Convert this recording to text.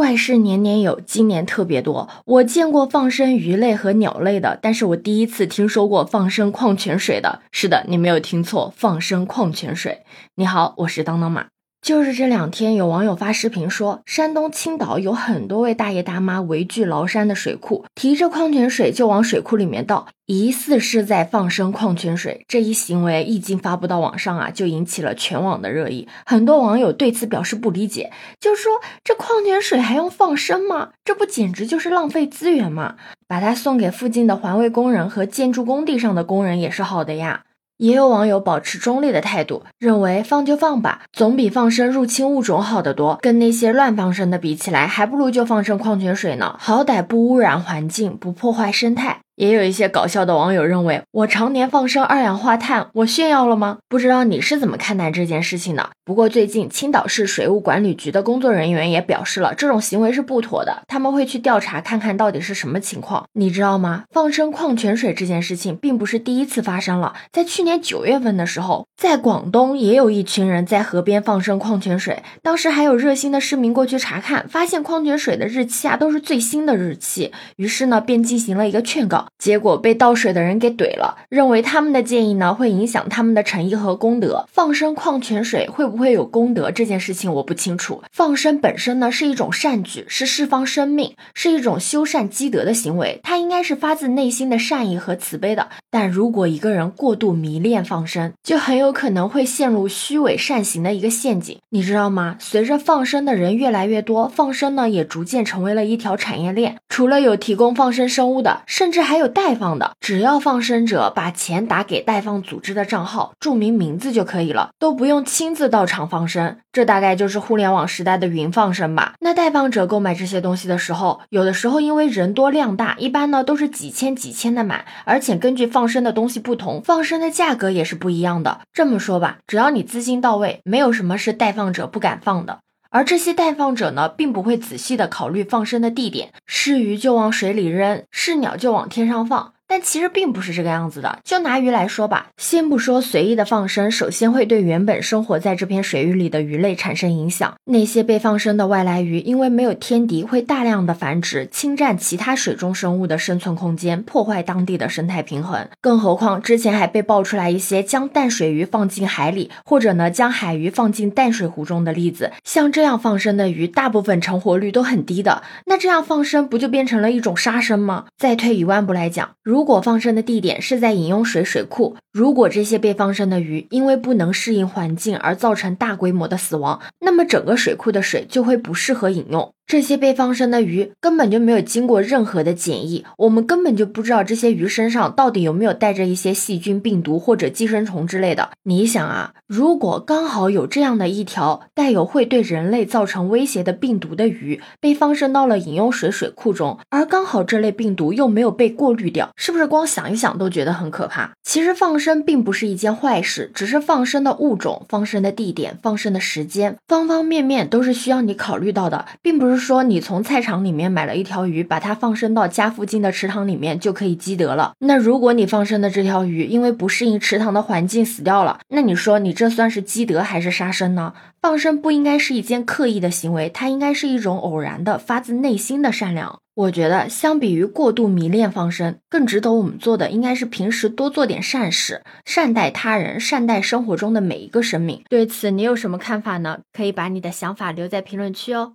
怪事年年有，今年特别多。我见过放生鱼类和鸟类的，但是我第一次听说过放生矿泉水的。是的，你没有听错，放生矿泉水。你好，我是当当马。就是这两天，有网友发视频说，山东青岛有很多位大爷大妈围聚崂山的水库，提着矿泉水就往水库里面倒，疑似是在放生矿泉水。这一行为一经发布到网上啊，就引起了全网的热议。很多网友对此表示不理解，就说这矿泉水还用放生吗？这不简直就是浪费资源吗？把它送给附近的环卫工人和建筑工地上的工人也是好的呀。也有网友保持中立的态度，认为放就放吧，总比放生入侵物种好得多。跟那些乱放生的比起来，还不如就放生矿泉水呢，好歹不污染环境，不破坏生态。也有一些搞笑的网友认为，我常年放生二氧化碳，我炫耀了吗？不知道你是怎么看待这件事情的？不过最近青岛市水务管理局的工作人员也表示了，这种行为是不妥的，他们会去调查看看到底是什么情况。你知道吗？放生矿泉水这件事情并不是第一次发生了，在去年九月份的时候，在广东也有一群人在河边放生矿泉水，当时还有热心的市民过去查看，发现矿泉水的日期啊都是最新的日期，于是呢便进行了一个劝告。结果被倒水的人给怼了，认为他们的建议呢会影响他们的诚意和功德。放生矿泉水会不会有功德这件事情我不清楚。放生本身呢是一种善举，是释放生命，是一种修善积德的行为，它应该是发自内心的善意和慈悲的。但如果一个人过度迷恋放生，就很有可能会陷入虚伪善行的一个陷阱，你知道吗？随着放生的人越来越多，放生呢也逐渐成为了一条产业链。除了有提供放生生物的，甚至还有代放的。只要放生者把钱打给代放组织的账号，注明名字就可以了，都不用亲自到场放生。这大概就是互联网时代的云放生吧。那代放者购买这些东西的时候，有的时候因为人多量大，一般呢都是几千几千的买，而且根据放生的东西不同，放生的价格也是不一样的。这么说吧，只要你资金到位，没有什么是代放者不敢放的。而这些代放者呢，并不会仔细的考虑放生的地点，是鱼就往水里扔，是鸟就往天上放。但其实并不是这个样子的。就拿鱼来说吧，先不说随意的放生，首先会对原本生活在这片水域里的鱼类产生影响。那些被放生的外来鱼，因为没有天敌，会大量的繁殖，侵占其他水中生物的生存空间，破坏当地的生态平衡。更何况之前还被爆出来一些将淡水鱼放进海里，或者呢将海鱼放进淡水湖中的例子。像这样放生的鱼，大部分成活率都很低的。那这样放生不就变成了一种杀生吗？再退一万步来讲，如如果放生的地点是在饮用水水库，如果这些被放生的鱼因为不能适应环境而造成大规模的死亡，那么整个水库的水就会不适合饮用。这些被放生的鱼根本就没有经过任何的检疫，我们根本就不知道这些鱼身上到底有没有带着一些细菌、病毒或者寄生虫之类的。你想啊，如果刚好有这样的一条带有会对人类造成威胁的病毒的鱼被放生到了饮用水水库中，而刚好这类病毒又没有被过滤掉，是不是光想一想都觉得很可怕？其实放生并不是一件坏事，只是放生的物种、放生的地点、放生的时间，方方面面都是需要你考虑到的，并不是。说你从菜场里面买了一条鱼，把它放生到家附近的池塘里面就可以积德了。那如果你放生的这条鱼因为不适应池塘的环境死掉了，那你说你这算是积德还是杀生呢？放生不应该是一件刻意的行为，它应该是一种偶然的、发自内心的善良。我觉得相比于过度迷恋放生，更值得我们做的应该是平时多做点善事，善待他人，善待生活中的每一个生命。对此你有什么看法呢？可以把你的想法留在评论区哦。